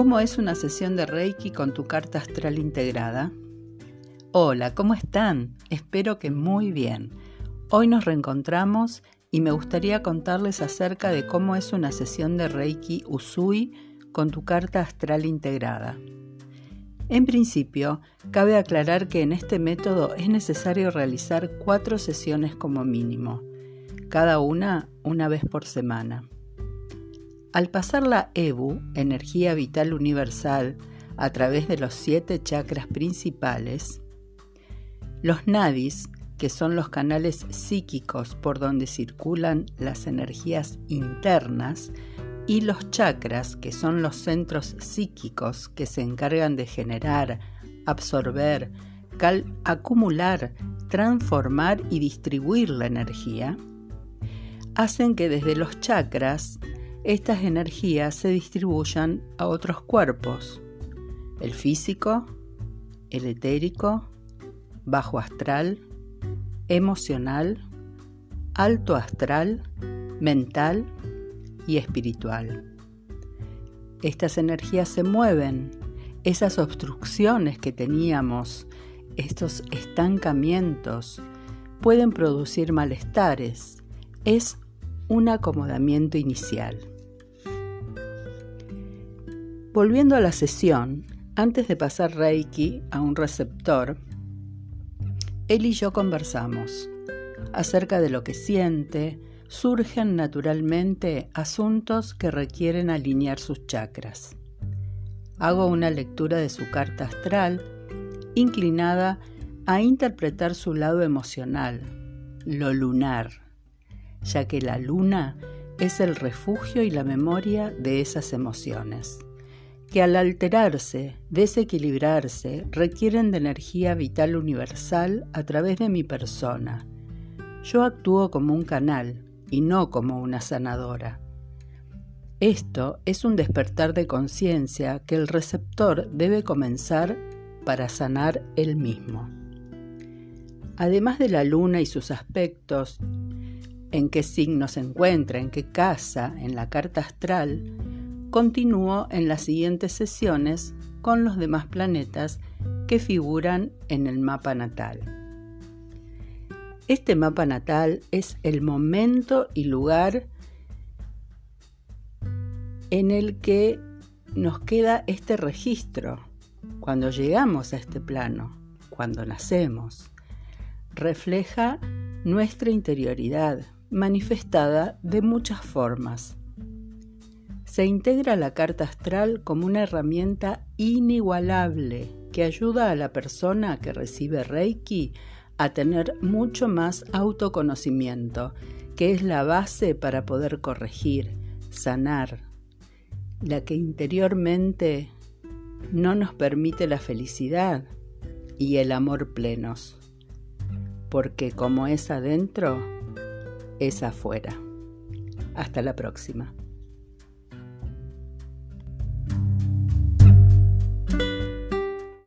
¿Cómo es una sesión de Reiki con tu carta astral integrada? Hola, ¿cómo están? Espero que muy bien. Hoy nos reencontramos y me gustaría contarles acerca de cómo es una sesión de Reiki Usui con tu carta astral integrada. En principio, cabe aclarar que en este método es necesario realizar cuatro sesiones como mínimo, cada una una vez por semana. Al pasar la EBU, energía vital universal, a través de los siete chakras principales, los nadis, que son los canales psíquicos por donde circulan las energías internas, y los chakras, que son los centros psíquicos que se encargan de generar, absorber, acumular, transformar y distribuir la energía, hacen que desde los chakras estas energías se distribuyan a otros cuerpos, el físico, el etérico, bajo astral, emocional, alto astral, mental y espiritual. Estas energías se mueven, esas obstrucciones que teníamos, estos estancamientos, pueden producir malestares. Es un acomodamiento inicial. Volviendo a la sesión, antes de pasar Reiki a un receptor, él y yo conversamos acerca de lo que siente, surgen naturalmente asuntos que requieren alinear sus chakras. Hago una lectura de su carta astral inclinada a interpretar su lado emocional, lo lunar ya que la luna es el refugio y la memoria de esas emociones, que al alterarse, desequilibrarse, requieren de energía vital universal a través de mi persona. Yo actúo como un canal y no como una sanadora. Esto es un despertar de conciencia que el receptor debe comenzar para sanar él mismo. Además de la luna y sus aspectos, en qué signo se encuentra, en qué casa, en la carta astral, continúo en las siguientes sesiones con los demás planetas que figuran en el mapa natal. Este mapa natal es el momento y lugar en el que nos queda este registro cuando llegamos a este plano, cuando nacemos. Refleja nuestra interioridad, manifestada de muchas formas. Se integra la carta astral como una herramienta inigualable que ayuda a la persona que recibe Reiki a tener mucho más autoconocimiento, que es la base para poder corregir, sanar, la que interiormente no nos permite la felicidad y el amor plenos, porque como es adentro, es afuera. Hasta la próxima.